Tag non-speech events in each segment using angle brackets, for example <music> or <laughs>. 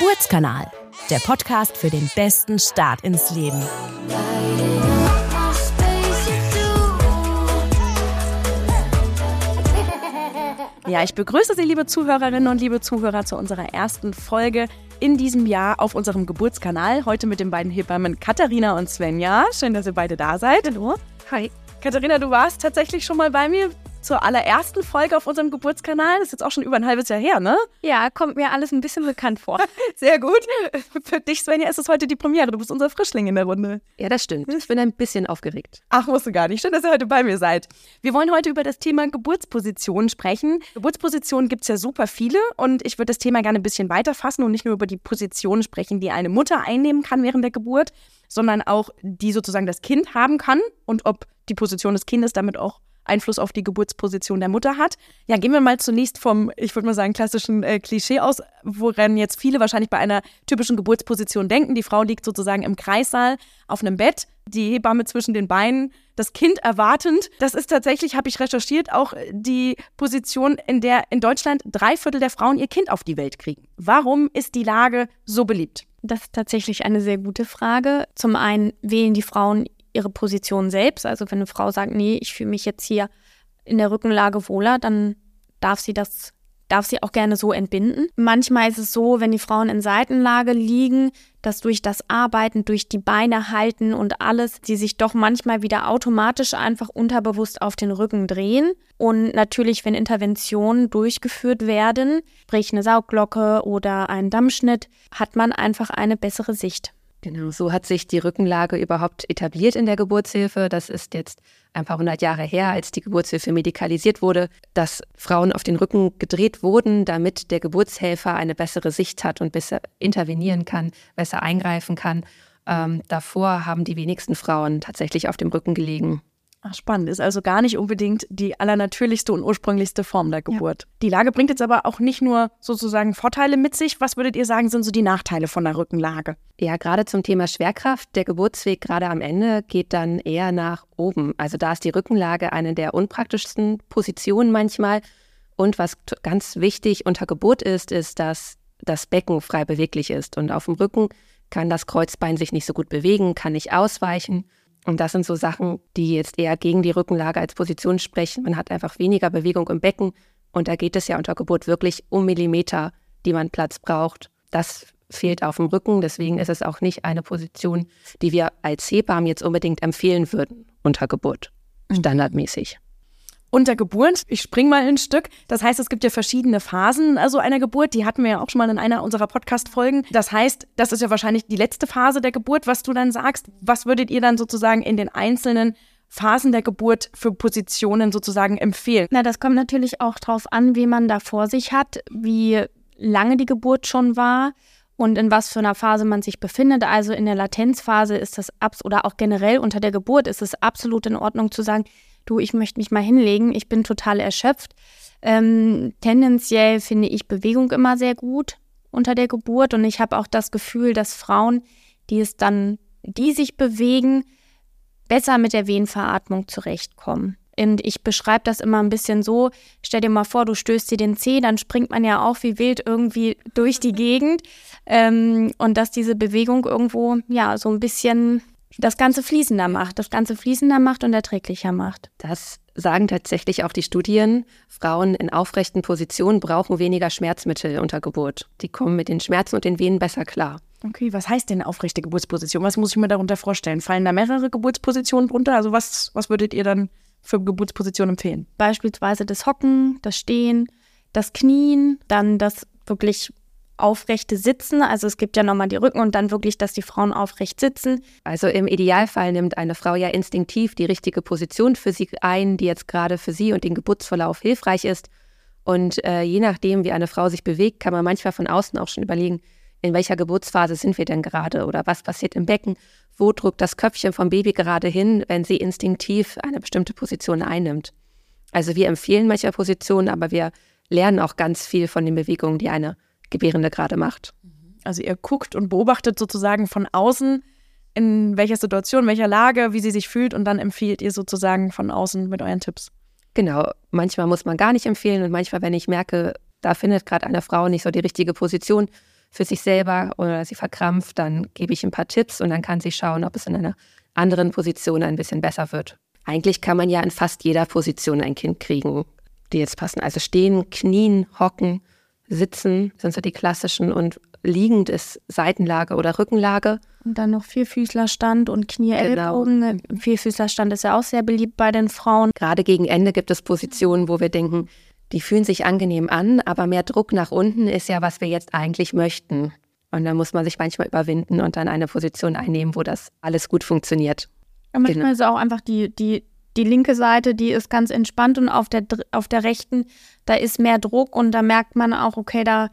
Geburtskanal, der Podcast für den besten Start ins Leben. Ja, ich begrüße Sie, liebe Zuhörerinnen und liebe Zuhörer, zu unserer ersten Folge in diesem Jahr auf unserem Geburtskanal. Heute mit den beiden Hebammen Katharina und Svenja. Schön, dass ihr beide da seid. Hallo. Hi. Katharina, du warst tatsächlich schon mal bei mir zur allerersten Folge auf unserem Geburtskanal. Das ist jetzt auch schon über ein halbes Jahr her, ne? Ja, kommt mir alles ein bisschen bekannt vor. <laughs> Sehr gut. Für dich, Svenja, ist es heute die Premiere. Du bist unser Frischling in der Runde. Ja, das stimmt. Ich bin ein bisschen aufgeregt. Ach, musst du gar nicht. Schön, dass ihr heute bei mir seid. Wir wollen heute über das Thema Geburtsposition sprechen. Geburtspositionen gibt es ja super viele und ich würde das Thema gerne ein bisschen weiter fassen und nicht nur über die Position sprechen, die eine Mutter einnehmen kann während der Geburt, sondern auch die sozusagen das Kind haben kann und ob die Position des Kindes damit auch Einfluss auf die Geburtsposition der Mutter hat. Ja, gehen wir mal zunächst vom, ich würde mal sagen, klassischen äh, Klischee aus, woran jetzt viele wahrscheinlich bei einer typischen Geburtsposition denken. Die Frau liegt sozusagen im Kreissaal auf einem Bett, die Hebamme zwischen den Beinen, das Kind erwartend. Das ist tatsächlich, habe ich recherchiert, auch die Position, in der in Deutschland drei Viertel der Frauen ihr Kind auf die Welt kriegen. Warum ist die Lage so beliebt? Das ist tatsächlich eine sehr gute Frage. Zum einen wählen die Frauen ihre Position selbst. Also wenn eine Frau sagt, nee, ich fühle mich jetzt hier in der Rückenlage wohler, dann darf sie das darf sie auch gerne so entbinden. Manchmal ist es so, wenn die Frauen in Seitenlage liegen, dass durch das Arbeiten, durch die Beine halten und alles, sie sich doch manchmal wieder automatisch einfach unterbewusst auf den Rücken drehen. Und natürlich, wenn Interventionen durchgeführt werden, sprich eine Saugglocke oder ein Dammschnitt, hat man einfach eine bessere Sicht. Genau, so hat sich die Rückenlage überhaupt etabliert in der Geburtshilfe. Das ist jetzt ein paar hundert Jahre her, als die Geburtshilfe medikalisiert wurde, dass Frauen auf den Rücken gedreht wurden, damit der Geburtshelfer eine bessere Sicht hat und besser intervenieren kann, besser eingreifen kann. Ähm, davor haben die wenigsten Frauen tatsächlich auf dem Rücken gelegen. Ach, spannend. Ist also gar nicht unbedingt die allernatürlichste und ursprünglichste Form der Geburt. Ja. Die Lage bringt jetzt aber auch nicht nur sozusagen Vorteile mit sich. Was würdet ihr sagen, sind so die Nachteile von der Rückenlage? Ja, gerade zum Thema Schwerkraft. Der Geburtsweg gerade am Ende geht dann eher nach oben. Also da ist die Rückenlage eine der unpraktischsten Positionen manchmal. Und was ganz wichtig unter Geburt ist, ist, dass das Becken frei beweglich ist. Und auf dem Rücken kann das Kreuzbein sich nicht so gut bewegen, kann nicht ausweichen. Und das sind so Sachen, die jetzt eher gegen die Rückenlage als Position sprechen. Man hat einfach weniger Bewegung im Becken und da geht es ja unter Geburt wirklich um Millimeter, die man Platz braucht. Das fehlt auf dem Rücken, deswegen ist es auch nicht eine Position, die wir als Hebammen jetzt unbedingt empfehlen würden unter Geburt, mhm. standardmäßig unter Geburt. Ich spring mal ein Stück. Das heißt, es gibt ja verschiedene Phasen also einer Geburt. Die hatten wir ja auch schon mal in einer unserer Podcast-Folgen. Das heißt, das ist ja wahrscheinlich die letzte Phase der Geburt, was du dann sagst. Was würdet ihr dann sozusagen in den einzelnen Phasen der Geburt für Positionen sozusagen empfehlen? Na, das kommt natürlich auch drauf an, wie man da vor sich hat, wie lange die Geburt schon war und in was für einer Phase man sich befindet. Also in der Latenzphase ist das abs oder auch generell unter der Geburt ist es absolut in Ordnung zu sagen, du, ich möchte mich mal hinlegen, ich bin total erschöpft. Ähm, tendenziell finde ich Bewegung immer sehr gut unter der Geburt und ich habe auch das Gefühl, dass Frauen, die es dann, die sich bewegen, besser mit der Wehenveratmung zurechtkommen. Und ich beschreibe das immer ein bisschen so: Stell dir mal vor, du stößt dir den Zeh, dann springt man ja auch wie wild irgendwie durch die Gegend. Ähm, und dass diese Bewegung irgendwo, ja, so ein bisschen das Ganze fließender macht, das Ganze fließender macht und erträglicher macht. Das sagen tatsächlich auch die Studien. Frauen in aufrechten Positionen brauchen weniger Schmerzmittel unter Geburt. Die kommen mit den Schmerzen und den Venen besser klar. Okay, was heißt denn aufrechte Geburtsposition? Was muss ich mir darunter vorstellen? Fallen da mehrere Geburtspositionen drunter? Also was, was würdet ihr dann für Geburtspositionen empfehlen? Beispielsweise das Hocken, das Stehen, das Knien, dann das wirklich aufrechte Sitzen. Also es gibt ja nochmal die Rücken und dann wirklich, dass die Frauen aufrecht sitzen. Also im Idealfall nimmt eine Frau ja instinktiv die richtige Position für sie ein, die jetzt gerade für sie und den Geburtsverlauf hilfreich ist. Und äh, je nachdem, wie eine Frau sich bewegt, kann man manchmal von außen auch schon überlegen, in welcher Geburtsphase sind wir denn gerade oder was passiert im Becken, wo drückt das Köpfchen vom Baby gerade hin, wenn sie instinktiv eine bestimmte Position einnimmt. Also wir empfehlen manche Positionen, aber wir lernen auch ganz viel von den Bewegungen, die eine Gebärende gerade macht. Also ihr guckt und beobachtet sozusagen von außen, in welcher Situation, welcher Lage, wie sie sich fühlt und dann empfiehlt ihr sozusagen von außen mit euren Tipps. Genau, manchmal muss man gar nicht empfehlen und manchmal, wenn ich merke, da findet gerade eine Frau nicht so die richtige Position, für sich selber oder sie verkrampft, dann gebe ich ein paar Tipps und dann kann sie schauen, ob es in einer anderen Position ein bisschen besser wird. Eigentlich kann man ja in fast jeder Position ein Kind kriegen, die jetzt passen. Also stehen, knien, hocken, sitzen sind so die klassischen und liegend ist Seitenlage oder Rückenlage. Und dann noch Vierfüßlerstand und Knie-Ellbogen. Genau. Vierfüßlerstand ist ja auch sehr beliebt bei den Frauen. Gerade gegen Ende gibt es Positionen, wo wir denken, die fühlen sich angenehm an, aber mehr Druck nach unten ist ja, was wir jetzt eigentlich möchten. Und dann muss man sich manchmal überwinden und dann eine Position einnehmen, wo das alles gut funktioniert. Ja, manchmal genau. ist auch einfach die, die, die linke Seite, die ist ganz entspannt und auf der, auf der rechten, da ist mehr Druck und da merkt man auch, okay, da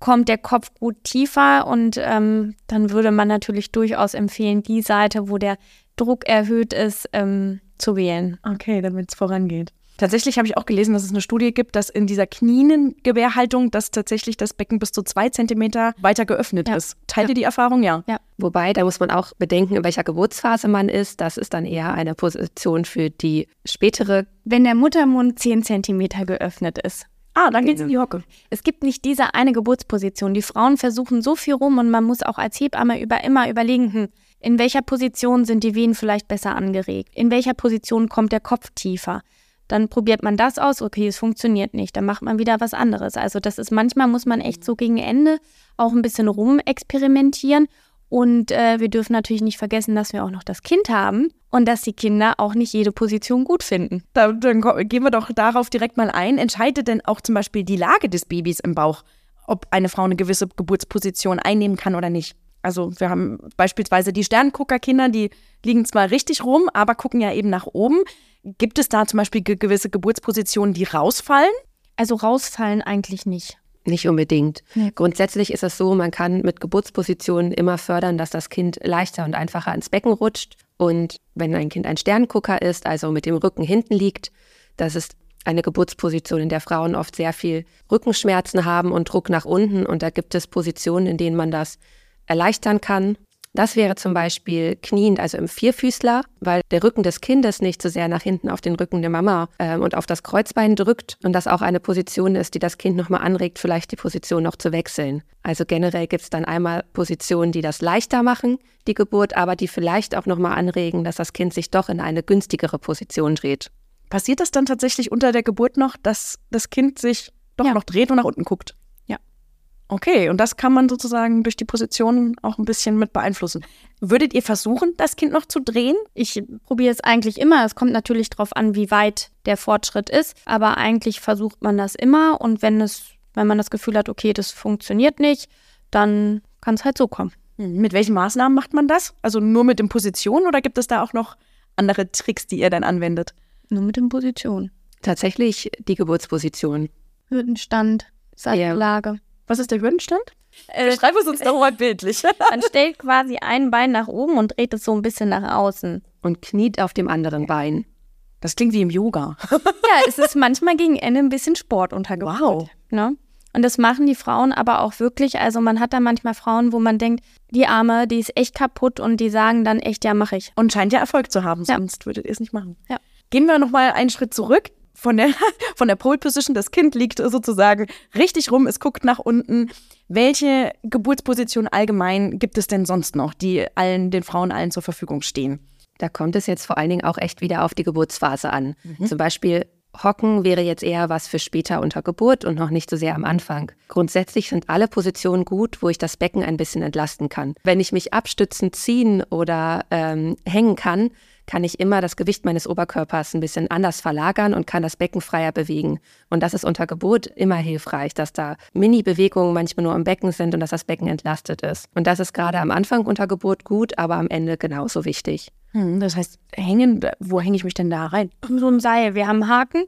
kommt der Kopf gut tiefer und ähm, dann würde man natürlich durchaus empfehlen, die Seite, wo der Druck erhöht ist, ähm, zu wählen. Okay, damit es vorangeht. Tatsächlich habe ich auch gelesen, dass es eine Studie gibt, dass in dieser Kniengebärhaltung, dass tatsächlich das Becken bis zu zwei Zentimeter weiter geöffnet ja. ist. Teilt ja. ihr die Erfahrung? Ja. ja. Wobei, da muss man auch bedenken, in welcher Geburtsphase man ist. Das ist dann eher eine Position für die spätere. Wenn der Muttermund zehn Zentimeter geöffnet ist. Ah, dann geht's in die Hocke. Es gibt nicht diese eine Geburtsposition. Die Frauen versuchen so viel rum und man muss auch als Hebamme über immer überlegen, hm, in welcher Position sind die Venen vielleicht besser angeregt? In welcher Position kommt der Kopf tiefer? Dann probiert man das aus, okay, es funktioniert nicht, dann macht man wieder was anderes. Also das ist manchmal muss man echt so gegen Ende auch ein bisschen rumexperimentieren und äh, wir dürfen natürlich nicht vergessen, dass wir auch noch das Kind haben und dass die Kinder auch nicht jede Position gut finden. Da, dann gehen wir doch darauf direkt mal ein. Entscheidet denn auch zum Beispiel die Lage des Babys im Bauch, ob eine Frau eine gewisse Geburtsposition einnehmen kann oder nicht? Also wir haben beispielsweise die Sternguckerkinder, die liegen zwar richtig rum, aber gucken ja eben nach oben. Gibt es da zum Beispiel gewisse Geburtspositionen, die rausfallen? Also rausfallen eigentlich nicht. Nicht unbedingt. Nee. Grundsätzlich ist es so, man kann mit Geburtspositionen immer fördern, dass das Kind leichter und einfacher ins Becken rutscht. Und wenn ein Kind ein Sterngucker ist, also mit dem Rücken hinten liegt, das ist eine Geburtsposition, in der Frauen oft sehr viel Rückenschmerzen haben und Druck nach unten. Und da gibt es Positionen, in denen man das erleichtern kann. Das wäre zum Beispiel kniend, also im Vierfüßler, weil der Rücken des Kindes nicht so sehr nach hinten auf den Rücken der Mama äh, und auf das Kreuzbein drückt und das auch eine Position ist, die das Kind nochmal anregt, vielleicht die Position noch zu wechseln. Also generell gibt es dann einmal Positionen, die das leichter machen, die Geburt, aber die vielleicht auch nochmal anregen, dass das Kind sich doch in eine günstigere Position dreht. Passiert das dann tatsächlich unter der Geburt noch, dass das Kind sich doch ja. noch dreht und nach unten guckt? Okay, und das kann man sozusagen durch die Position auch ein bisschen mit beeinflussen. Würdet ihr versuchen, das Kind noch zu drehen? Ich probiere es eigentlich immer. Es kommt natürlich darauf an, wie weit der Fortschritt ist, aber eigentlich versucht man das immer und wenn es, wenn man das Gefühl hat, okay, das funktioniert nicht, dann kann es halt so kommen. Hm, mit welchen Maßnahmen macht man das? Also nur mit den Positionen oder gibt es da auch noch andere Tricks, die ihr dann anwendet? Nur mit den Positionen. Tatsächlich die Geburtsposition. Hürdenstand, Seitenlage. Ja. Was ist der Hürdenstand? Äh, Schreib es uns doch mal bildlich. <laughs> Man stellt quasi ein Bein nach oben und dreht es so ein bisschen nach außen. Und kniet auf dem anderen Bein. Das klingt wie im Yoga. <laughs> ja, es ist manchmal gegen Ende ein bisschen Sport untergebracht. Wow. Ne? Und das machen die Frauen aber auch wirklich. Also man hat da manchmal Frauen, wo man denkt, die Arme, die ist echt kaputt und die sagen dann echt, ja, mache ich. Und scheint ja Erfolg zu haben, sonst ja. würdet ihr es nicht machen. Ja. Gehen wir nochmal einen Schritt zurück von der, <laughs> von der Pole Position. Das Kind liegt sozusagen richtig rum, es guckt nach unten. Welche Geburtsposition allgemein gibt es denn sonst noch, die allen, den Frauen allen zur Verfügung stehen? Da kommt es jetzt vor allen Dingen auch echt wieder auf die Geburtsphase an. Mhm. Zum Beispiel Hocken wäre jetzt eher was für später unter Geburt und noch nicht so sehr am Anfang. Grundsätzlich sind alle Positionen gut, wo ich das Becken ein bisschen entlasten kann. Wenn ich mich abstützen, ziehen oder ähm, hängen kann, kann ich immer das Gewicht meines Oberkörpers ein bisschen anders verlagern und kann das Becken freier bewegen. Und das ist unter Geburt immer hilfreich, dass da Mini-Bewegungen manchmal nur im Becken sind und dass das Becken entlastet ist. Und das ist gerade am Anfang unter Geburt gut, aber am Ende genauso wichtig. Hm, das heißt, hängen, wo hänge ich mich denn da rein? So ein Seil. Wir haben Haken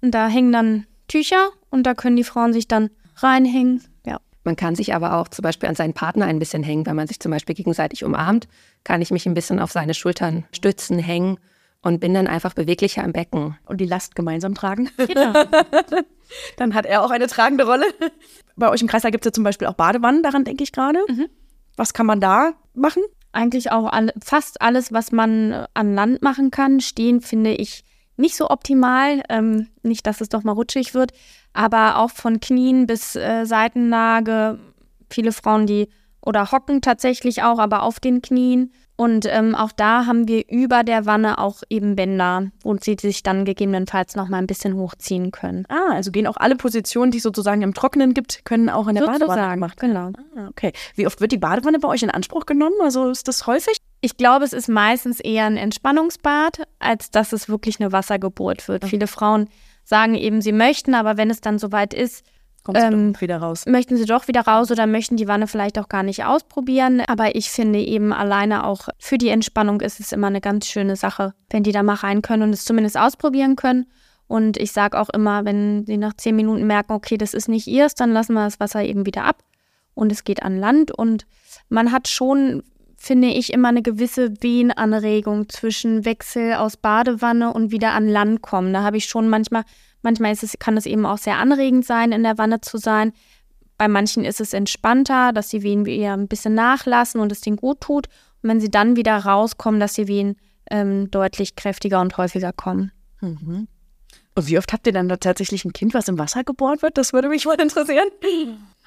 und da hängen dann Tücher und da können die Frauen sich dann reinhängen. Ja. Man kann sich aber auch zum Beispiel an seinen Partner ein bisschen hängen, wenn man sich zum Beispiel gegenseitig umarmt, kann ich mich ein bisschen auf seine Schultern stützen, hängen und bin dann einfach beweglicher im Becken. Und die Last gemeinsam tragen. <laughs> Genau. <laughs> dann hat er auch eine tragende Rolle. Bei euch im Kreislauf gibt es ja zum Beispiel auch Badewannen, daran denke ich gerade. Mhm. Was kann man da machen? Eigentlich auch alle, fast alles, was man an Land machen kann. Stehen finde ich nicht so optimal. Ähm, nicht, dass es doch mal rutschig wird, aber auch von Knien bis äh, Seitenlage viele Frauen, die oder hocken tatsächlich auch, aber auf den Knien. Und ähm, auch da haben wir über der Wanne auch eben Bänder, wo sie sich dann gegebenenfalls noch mal ein bisschen hochziehen können. Ah, also gehen auch alle Positionen, die es sozusagen im Trockenen gibt, können auch in der Sozusagen, Badewanne gemacht genau. Ah, okay. Wie oft wird die Badewanne bei euch in Anspruch genommen? Also ist das häufig? Ich glaube, es ist meistens eher ein Entspannungsbad, als dass es wirklich eine Wassergeburt wird. Okay. Viele Frauen sagen eben, sie möchten, aber wenn es dann soweit ist, Kommst du Ähm, doch wieder raus. möchten sie doch wieder raus oder möchten die Wanne vielleicht auch gar nicht ausprobieren. Aber ich finde eben alleine auch für die Entspannung ist es immer eine ganz schöne Sache, wenn die da mal rein können und es zumindest ausprobieren können. Und ich sage auch immer, wenn sie nach zehn Minuten merken, okay, das ist nicht ihrs, dann lassen wir das Wasser eben wieder ab und es geht an Land. Und man hat schon, finde ich, immer eine gewisse Wehenanregung zwischen Wechsel aus Badewanne und wieder an Land kommen. Da habe ich schon manchmal, manchmal ist es, kann es eben auch sehr anregend sein, in der Wanne zu sein. Bei manchen ist es entspannter, dass die Wehen eher ein bisschen nachlassen und es denen gut tut. Und wenn sie dann wieder rauskommen, dass die Wehen ähm, deutlich kräftiger und häufiger kommen. Mhm. Und wie oft habt ihr dann da tatsächlich ein Kind, was im Wasser geboren wird? Das würde mich mal <laughs> interessieren.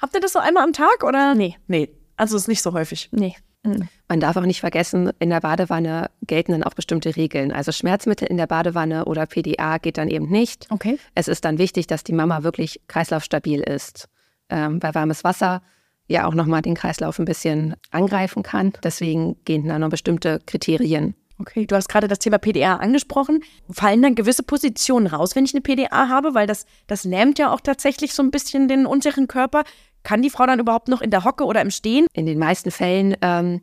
Habt ihr das so einmal am Tag oder? Nee, Nee, also ist nicht so häufig. nee. Mhm. Man darf auch nicht vergessen, in der Badewanne gelten dann auch bestimmte Regeln. Also Schmerzmittel in der Badewanne oder PDA geht dann eben nicht. Okay. Es ist dann wichtig, dass die Mama wirklich kreislaufstabil ist, ähm, weil warmes Wasser ja auch nochmal den Kreislauf ein bisschen angreifen kann. Deswegen gehen da noch bestimmte Kriterien. Okay, du hast gerade das Thema PDA angesprochen. Fallen dann gewisse Positionen raus, wenn ich eine PDA habe? Weil das, das lähmt ja auch tatsächlich so ein bisschen den unteren Körper. Kann die Frau dann überhaupt noch in der Hocke oder im Stehen? In den meisten Fällen ähm,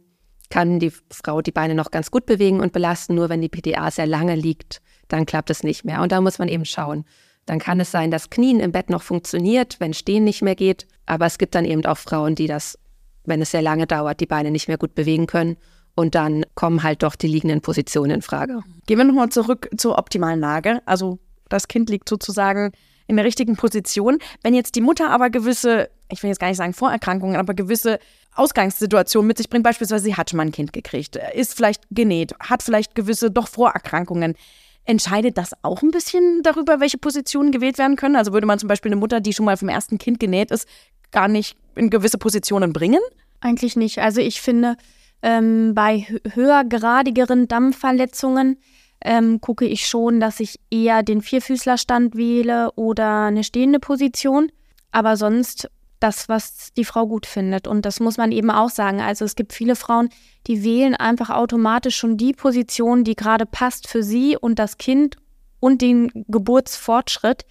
kann die Frau die Beine noch ganz gut bewegen und belasten. Nur wenn die PDA sehr lange liegt, dann klappt es nicht mehr. Und da muss man eben schauen. Dann kann es sein, dass Knien im Bett noch funktioniert, wenn Stehen nicht mehr geht. Aber es gibt dann eben auch Frauen, die das, wenn es sehr lange dauert, die Beine nicht mehr gut bewegen können. Und dann kommen halt doch die liegenden Positionen in Frage. Gehen wir nochmal zurück zur optimalen Lage. Also das Kind liegt sozusagen in der richtigen Position. Wenn jetzt die Mutter aber gewisse, ich will jetzt gar nicht sagen Vorerkrankungen, aber gewisse Ausgangssituationen mit sich bringt, beispielsweise sie hat schon mal ein Kind gekriegt, ist vielleicht genäht, hat vielleicht gewisse doch Vorerkrankungen. Entscheidet das auch ein bisschen darüber, welche Positionen gewählt werden können? Also würde man zum Beispiel eine Mutter, die schon mal vom ersten Kind genäht ist, gar nicht in gewisse Positionen bringen? Eigentlich nicht. Also ich finde, ähm, bei hö- höhergradigeren Dampfverletzungen ähm, gucke ich schon, dass ich eher den Vierfüßlerstand wähle oder eine stehende Position. Aber sonst das, was die Frau gut findet. Und das muss man eben auch sagen. Also es gibt viele Frauen, die wählen einfach automatisch schon die Position, die gerade passt für sie und das Kind und den Geburtsfortschritt.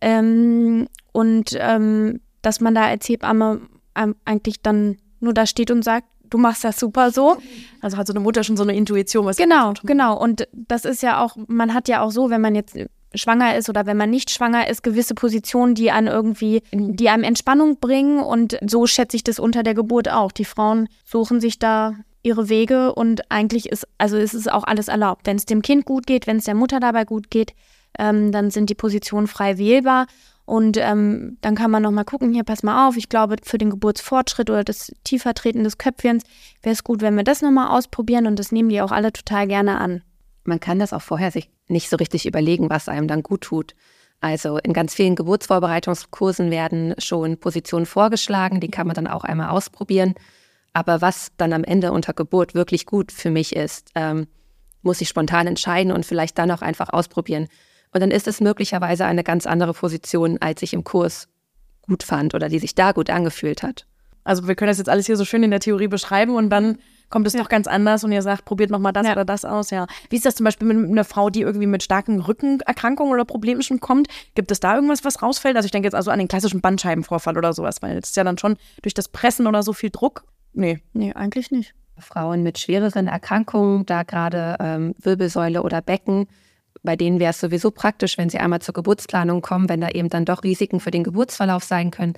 Ähm, und ähm, dass man da als Hebamme ähm, eigentlich dann nur da steht und sagt, du machst das super so. Also hat so eine Mutter schon so eine Intuition, was Genau, genau. Und das ist ja auch, man hat ja auch so, wenn man jetzt schwanger ist oder wenn man nicht schwanger ist, gewisse Positionen, die einen irgendwie, die einem Entspannung bringen. Und so schätze ich das unter der Geburt auch. Die Frauen suchen sich da ihre Wege und eigentlich ist, also ist es auch alles erlaubt. Wenn es dem Kind gut geht, wenn es der Mutter dabei gut geht, ähm, dann sind die Positionen frei wählbar. Und ähm, dann kann man nochmal gucken, hier, pass mal auf, ich glaube, für den Geburtsfortschritt oder das Tiefertreten des Köpfchens wäre es gut, wenn wir das nochmal ausprobieren. Und das nehmen die auch alle total gerne an. Man kann das auch vorher sich nicht so richtig überlegen, was einem dann gut tut. Also in ganz vielen Geburtsvorbereitungskursen werden schon Positionen vorgeschlagen, die kann man dann auch einmal ausprobieren. Aber was dann am Ende unter Geburt wirklich gut für mich ist, ähm, muss ich spontan entscheiden und vielleicht dann auch einfach ausprobieren. Und dann ist es möglicherweise eine ganz andere Position, als ich im Kurs gut fand oder die sich da gut angefühlt hat. Also wir können das jetzt alles hier so schön in der Theorie beschreiben und dann kommt es doch ganz anders und ihr sagt, probiert noch mal das Ja. oder das aus. Ja. Wie ist das zum Beispiel mit einer Frau, die irgendwie mit starken Rückenerkrankungen oder Problemen schon kommt? Gibt es da irgendwas, was rausfällt? Also ich denke jetzt also an den klassischen Bandscheibenvorfall oder sowas, weil es ist ja dann schon durch das Pressen oder so viel Druck. Nee. Nee, eigentlich nicht. Frauen mit schwereren Erkrankungen, da gerade ähm, Wirbelsäule oder Becken, bei denen wäre es sowieso praktisch, wenn sie einmal zur Geburtsplanung kommen, wenn da eben dann doch Risiken für den Geburtsverlauf sein können.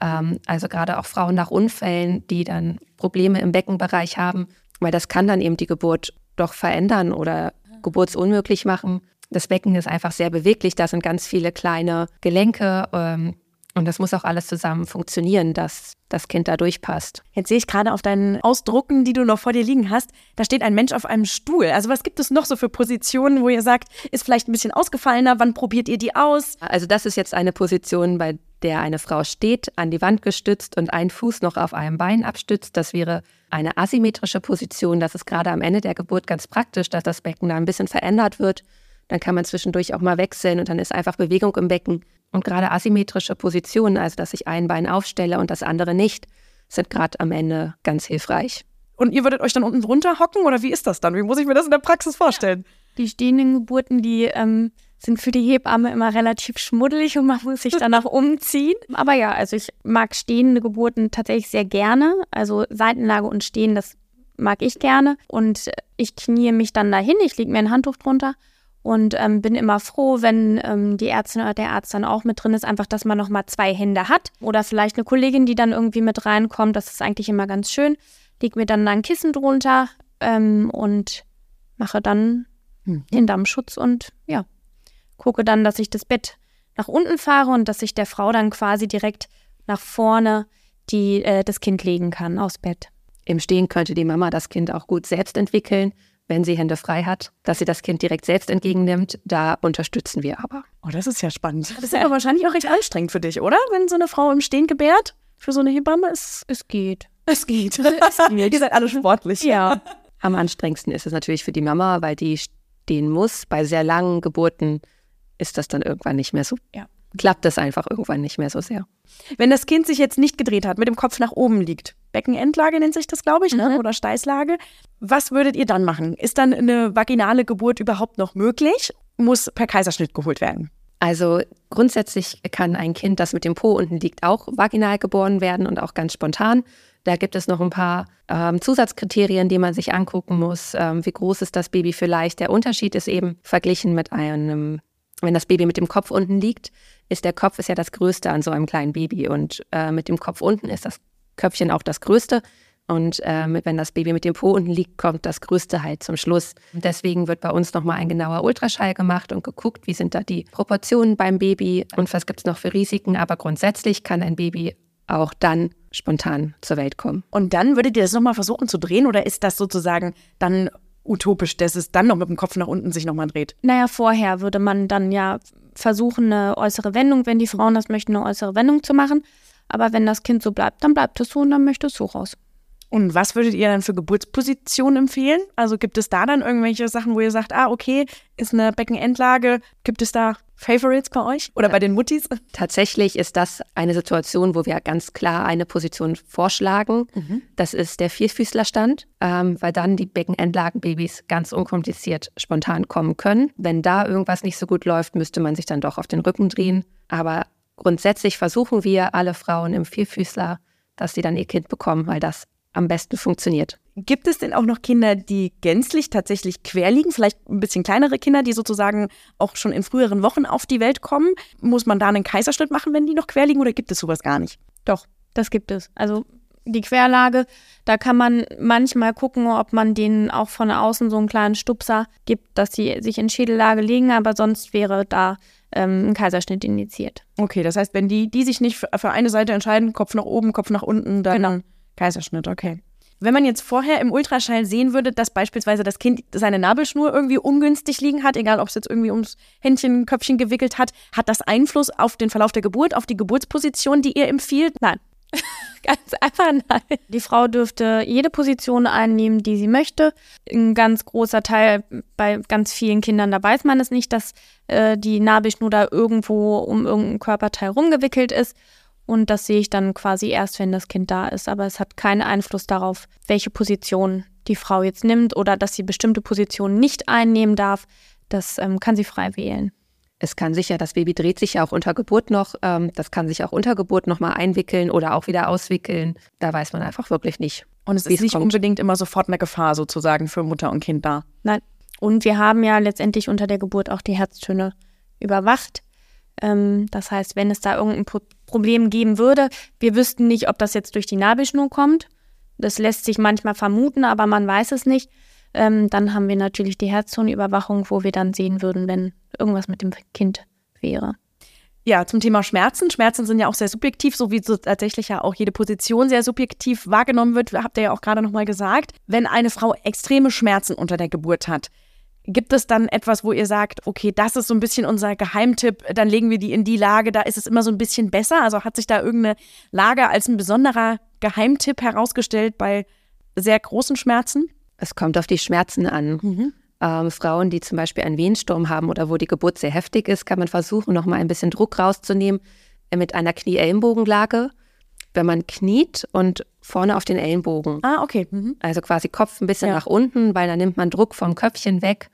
Ähm, also gerade auch Frauen nach Unfällen, die dann Probleme im Beckenbereich haben, weil das kann dann eben die Geburt doch verändern oder geburtsunmöglich machen. Das Becken ist einfach sehr beweglich, da sind ganz viele kleine Gelenke, ähm, Und das muss auch alles zusammen funktionieren, dass das Kind da durchpasst. Jetzt sehe ich gerade auf deinen Ausdrucken, die du noch vor dir liegen hast, da steht ein Mensch auf einem Stuhl. Also was gibt es noch so für Positionen, wo ihr sagt, ist vielleicht ein bisschen ausgefallener, wann probiert ihr die aus? Also das ist jetzt eine Position, bei der eine Frau steht, an die Wand gestützt und ein Fuß noch auf einem Bein abstützt. Das wäre eine asymmetrische Position. Das ist gerade am Ende der Geburt ganz praktisch, dass das Becken da ein bisschen verändert wird. Dann kann man zwischendurch auch mal wechseln und dann ist einfach Bewegung im Becken. Und gerade asymmetrische Positionen, also dass ich ein Bein aufstelle und das andere nicht, sind gerade am Ende ganz hilfreich. Und ihr würdet euch dann unten drunter hocken oder wie ist das dann? Wie muss ich mir das in der Praxis vorstellen? Die stehenden Geburten, die ähm, sind für die Hebamme immer relativ schmuddelig und man muss sich danach <laughs> umziehen. Aber ja, also ich mag stehende Geburten tatsächlich sehr gerne. Also Seitenlage und Stehen, das mag ich gerne. Und ich knie mich dann dahin, ich lege mir ein Handtuch drunter und ähm, bin immer froh, wenn ähm, die Ärztin oder der Arzt dann auch mit drin ist, einfach, dass man nochmal zwei Hände hat oder vielleicht eine Kollegin, die dann irgendwie mit reinkommt. Das ist eigentlich immer ganz schön. Leg mir dann ein Kissen drunter ähm, und mache dann hm. den Dammschutz und ja, gucke dann, dass ich das Bett nach unten fahre und dass ich der Frau dann quasi direkt nach vorne die, äh, das Kind legen kann aus Bett. Im Stehen könnte die Mama das Kind auch gut selbst entwickeln wenn sie Hände frei hat, dass sie das Kind direkt selbst entgegennimmt. Da unterstützen wir aber. Oh, das ist ja spannend. Das ist aber wahrscheinlich auch recht anstrengend für dich, oder? Wenn so eine Frau im Stehen gebärt, für so eine Hebamme ist. Es geht. Es geht. Es <laughs> geht. Ihr seid alle sportlich. Ja. Am anstrengendsten ist es natürlich für die Mama, weil die stehen muss. Bei sehr langen Geburten ist das dann irgendwann nicht mehr so. Ja. Klappt das einfach irgendwann nicht mehr so sehr. Wenn das Kind sich jetzt nicht gedreht hat, mit dem Kopf nach oben liegt, Beckenendlage nennt sich das, glaube ich, ne? Mhm. oder Steißlage. Was würdet ihr dann machen? Ist dann eine vaginale Geburt überhaupt noch möglich? Muss per Kaiserschnitt geholt werden? Also grundsätzlich kann ein Kind, das mit dem Po unten liegt, auch vaginal geboren werden und auch ganz spontan. Da gibt es noch ein paar ähm, Zusatzkriterien, die man sich angucken muss. Ähm, wie groß ist das Baby vielleicht? Der Unterschied ist eben verglichen mit einem, wenn das Baby mit dem Kopf unten liegt, ist der Kopf ist ja das Größte an so einem kleinen Baby und äh, mit dem Kopf unten ist das Köpfchen auch das Größte. Und äh, wenn das Baby mit dem Po unten liegt, kommt das Größte halt zum Schluss. Deswegen wird bei uns nochmal ein genauer Ultraschall gemacht und geguckt, wie sind da die Proportionen beim Baby und was gibt es noch für Risiken. Aber grundsätzlich kann ein Baby auch dann spontan zur Welt kommen. Und dann würdet ihr das nochmal versuchen zu drehen oder ist das sozusagen dann utopisch, dass es dann noch mit dem Kopf nach unten sich nochmal dreht? Naja, vorher würde man dann ja versuchen, eine äußere Wendung, wenn die Frauen das möchten, eine äußere Wendung zu machen. Aber wenn das Kind so bleibt, dann bleibt es so und dann möchte es so raus. Und was würdet ihr dann für Geburtspositionen empfehlen? Also gibt es da dann irgendwelche Sachen, wo ihr sagt, ah, okay, ist eine Beckenendlage, gibt es da Favorites bei euch oder bei den Muttis? Tatsächlich ist das eine Situation, wo wir ganz klar eine Position vorschlagen. Mhm. Das ist der Vierfüßlerstand, ähm, weil dann die Beckenendlagenbabys ganz unkompliziert spontan kommen können. Wenn da irgendwas nicht so gut läuft, müsste man sich dann doch auf den Rücken drehen. Aber grundsätzlich versuchen wir alle Frauen im Vierfüßler, dass sie dann ihr Kind bekommen, weil das am besten funktioniert. Gibt es denn auch noch Kinder, die gänzlich tatsächlich quer liegen? Vielleicht ein bisschen kleinere Kinder, die sozusagen auch schon in früheren Wochen auf die Welt kommen? Muss man da einen Kaiserschnitt machen, wenn die noch quer liegen oder gibt es sowas gar nicht? Doch, das gibt es. Also die Querlage, da kann man manchmal gucken, ob man denen auch von außen so einen kleinen Stupser gibt, dass sie sich in Schädellage legen, aber sonst wäre da ähm, ein Kaiserschnitt indiziert. Okay, das heißt, wenn die, die sich nicht für, eine Seite entscheiden, Kopf nach oben, Kopf nach unten, dann genau. Kaiserschnitt, okay. Wenn man jetzt vorher im Ultraschall sehen würde, dass beispielsweise das Kind seine Nabelschnur irgendwie ungünstig liegen hat, egal ob es jetzt irgendwie ums Händchen, Köpfchen gewickelt hat, hat das Einfluss auf den Verlauf der Geburt, auf die Geburtsposition, die ihr empfiehlt? Nein. <laughs> ganz einfach nein. Die Frau dürfte jede Position einnehmen, die sie möchte. Ein ganz großer Teil bei ganz vielen Kindern, da weiß man es nicht, dass äh, die Nabelschnur da irgendwo um irgendein Körperteil rumgewickelt ist. Und das sehe ich dann quasi erst, wenn das Kind da ist. Aber es hat keinen Einfluss darauf, welche Position die Frau jetzt nimmt oder dass sie bestimmte Positionen nicht einnehmen darf. Das ähm, kann sie frei wählen. Es kann sich ja, das Baby dreht sich ja auch unter Geburt noch. Ähm, das kann sich auch unter Geburt nochmal einwickeln oder auch wieder auswickeln. Da weiß man einfach wirklich nicht. Und es ist nicht kommt. unbedingt immer sofort eine Gefahr sozusagen für Mutter und Kind da. Nein. Und wir haben ja letztendlich unter der Geburt auch die Herztöne überwacht. Ähm, das heißt, wenn es da irgendein Problem geben würde, wir wüssten nicht, ob das jetzt durch die Nabelschnur kommt. Das lässt sich manchmal vermuten, aber man weiß es nicht. Ähm, dann haben wir natürlich die Herzzonenüberwachung, wo wir dann sehen würden, wenn irgendwas mit dem Kind wäre. Ja, zum Thema Schmerzen. Schmerzen sind ja auch sehr subjektiv, so wie so tatsächlich ja auch jede Position sehr subjektiv wahrgenommen wird, habt ihr ja auch gerade nochmal gesagt. Wenn eine Frau extreme Schmerzen unter der Geburt hat, gibt es dann etwas, wo ihr sagt, okay, das ist so ein bisschen unser Geheimtipp, dann legen wir die in die Lage, da ist es immer so ein bisschen besser? Also hat sich da irgendeine Lage als ein besonderer Geheimtipp herausgestellt bei sehr großen Schmerzen? Es kommt auf die Schmerzen an. Mhm ähm, Frauen, die zum Beispiel einen Wehensturm haben oder wo die Geburt sehr heftig ist, kann man versuchen, nochmal ein bisschen Druck rauszunehmen mit einer Knie-Ellenbogenlage. Wenn man kniet und vorne auf den Ellenbogen. Ah, okay. Mhm. Also quasi Kopf ein bisschen ja. nach unten, weil dann nimmt man Druck vom Köpfchen weg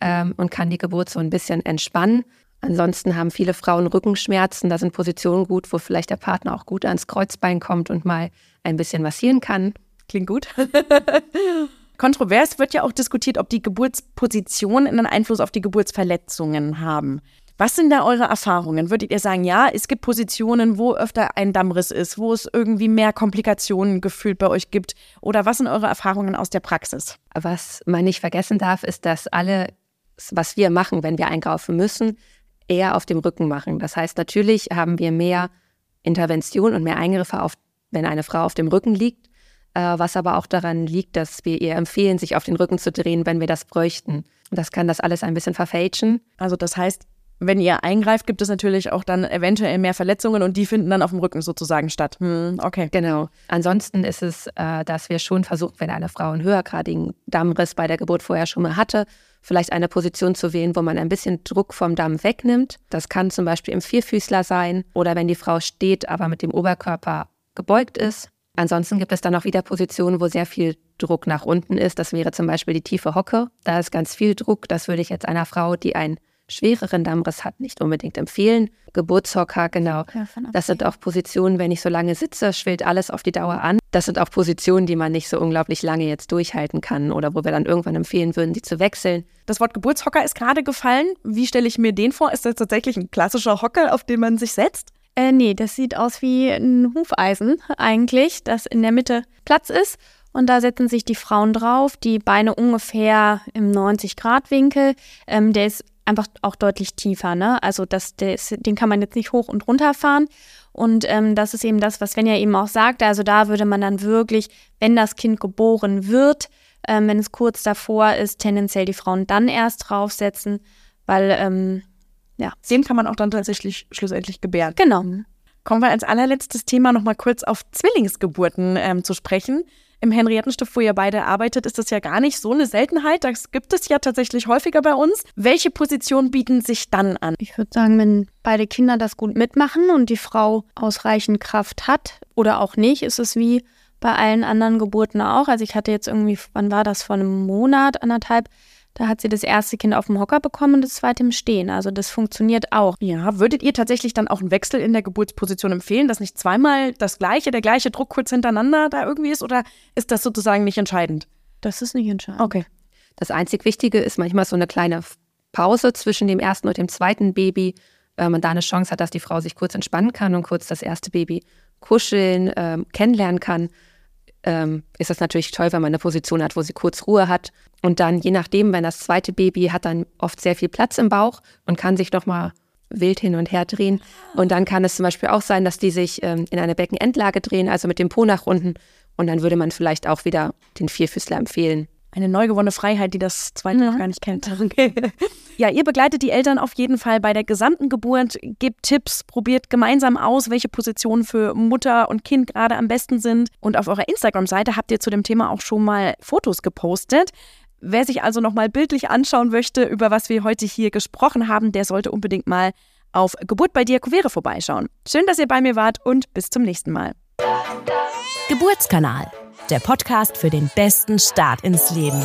ähm, und kann die Geburt so ein bisschen entspannen. Ansonsten haben viele Frauen Rückenschmerzen. Da sind Positionen gut, wo vielleicht der Partner auch gut ans Kreuzbein kommt und mal ein bisschen massieren kann. Klingt gut. <laughs> Kontrovers wird ja auch diskutiert, ob die Geburtspositionen einen Einfluss auf die Geburtsverletzungen haben. Was sind da eure Erfahrungen? Würdet ihr sagen, ja, es gibt Positionen, wo öfter ein Dammriss ist, wo es irgendwie mehr Komplikationen gefühlt bei euch gibt? Oder was sind eure Erfahrungen aus der Praxis? Was man nicht vergessen darf, ist, dass alle, was wir machen, wenn wir einkaufen müssen, eher auf dem Rücken machen. Das heißt, natürlich haben wir mehr Intervention und mehr Eingriffe, auf, wenn eine Frau auf dem Rücken liegt äh, was aber auch daran liegt, dass wir ihr empfehlen, sich auf den Rücken zu drehen, wenn wir das bräuchten. Das kann das alles ein bisschen verfälschen. Also das heißt, wenn ihr eingreift, gibt es natürlich auch dann eventuell mehr Verletzungen und die finden dann auf dem Rücken sozusagen statt. Hm, okay. Genau. Ansonsten ist es, äh, dass wir schon versuchen, wenn eine Frau einen höhergradigen Dammriss bei der Geburt vorher schon mal hatte, vielleicht eine Position zu wählen, wo man ein bisschen Druck vom Damm wegnimmt. Das kann zum Beispiel im Vierfüßler sein oder wenn die Frau steht, aber mit dem Oberkörper gebeugt ist. Ansonsten gibt es dann auch wieder Positionen, wo sehr viel Druck nach unten ist. Das wäre zum Beispiel die tiefe Hocke. Da ist ganz viel Druck. Das würde ich jetzt einer Frau, die einen schwereren Dammriss hat, nicht unbedingt empfehlen. Geburtshocker, genau. Das sind auch Positionen, wenn ich so lange sitze, schwillt alles auf die Dauer an. Das sind auch Positionen, die man nicht so unglaublich lange jetzt durchhalten kann oder wo wir dann irgendwann empfehlen würden, die zu wechseln. Das Wort Geburtshocker ist gerade gefallen. Wie stelle ich mir den vor? Ist das tatsächlich ein klassischer Hocker, auf den man sich setzt? Äh, nee, das sieht aus wie ein Hufeisen eigentlich, das in der Mitte Platz ist. Und da setzen sich die Frauen drauf, die Beine ungefähr im 90-Grad-Winkel. Ähm, der ist einfach auch deutlich tiefer, ne? Also das, ist, den kann man jetzt nicht hoch und runter fahren. Und ähm, das ist eben das, was Svenja eben auch sagte. Also da würde man dann wirklich, wenn das Kind geboren wird, ähm, wenn es kurz davor ist, tendenziell die Frauen dann erst draufsetzen, weil ähm, ja. Den kann man auch dann tatsächlich schlussendlich gebären. Genau. Kommen wir als allerletztes Thema nochmal kurz auf Zwillingsgeburten ähm, zu sprechen. Im Henriettenstift, wo ihr beide arbeitet, ist das ja gar nicht so eine Seltenheit. Das gibt es ja tatsächlich häufiger bei uns. Welche Positionen bieten sich dann an? Ich würde sagen, wenn beide Kinder das gut mitmachen und die Frau ausreichend Kraft hat oder auch nicht, ist es wie bei allen anderen Geburten auch. Also ich hatte jetzt irgendwie, wann war das, vor einem Monat, anderthalb, da hat sie das erste Kind auf dem Hocker bekommen und das zweite im Stehen. Also das funktioniert auch. Ja, würdet ihr tatsächlich dann auch einen Wechsel in der Geburtsposition empfehlen, dass nicht zweimal das gleiche, der gleiche Druck kurz hintereinander da irgendwie ist? Oder ist das sozusagen nicht entscheidend? Das ist nicht entscheidend. Okay. Das einzig Wichtige ist manchmal so eine kleine Pause zwischen dem ersten und dem zweiten Baby, wenn man da eine Chance hat, dass die Frau sich kurz entspannen kann und kurz das erste Baby kuscheln, ähm, kennenlernen kann ähm, ist das natürlich toll, wenn man eine Position hat, wo sie kurz Ruhe hat. Und dann, je nachdem, wenn das zweite Baby hat dann oft sehr viel Platz im Bauch und kann sich nochmal wild hin und her drehen. Und dann kann es zum Beispiel auch sein, dass die sich ähm, in eine Beckenendlage drehen, also mit dem Po nach unten. Und dann würde man vielleicht auch wieder den Vierfüßler empfehlen. Eine neu gewonnene Freiheit, die das zweite noch gar nicht kennt. <laughs> Okay. Ja, ihr begleitet die Eltern auf jeden Fall bei der gesamten Geburt, gebt Tipps, probiert gemeinsam aus, welche Positionen für Mutter und Kind gerade am besten sind. Und auf eurer Instagram-Seite habt ihr zu dem Thema auch schon mal Fotos gepostet. Wer sich also nochmal bildlich anschauen möchte, über was wir heute hier gesprochen haben, der sollte unbedingt mal auf Geburt bei dir Kuvere vorbeischauen. Schön, dass ihr bei mir wart und bis zum nächsten Mal. Geburtskanal der Podcast für den besten Start ins Leben.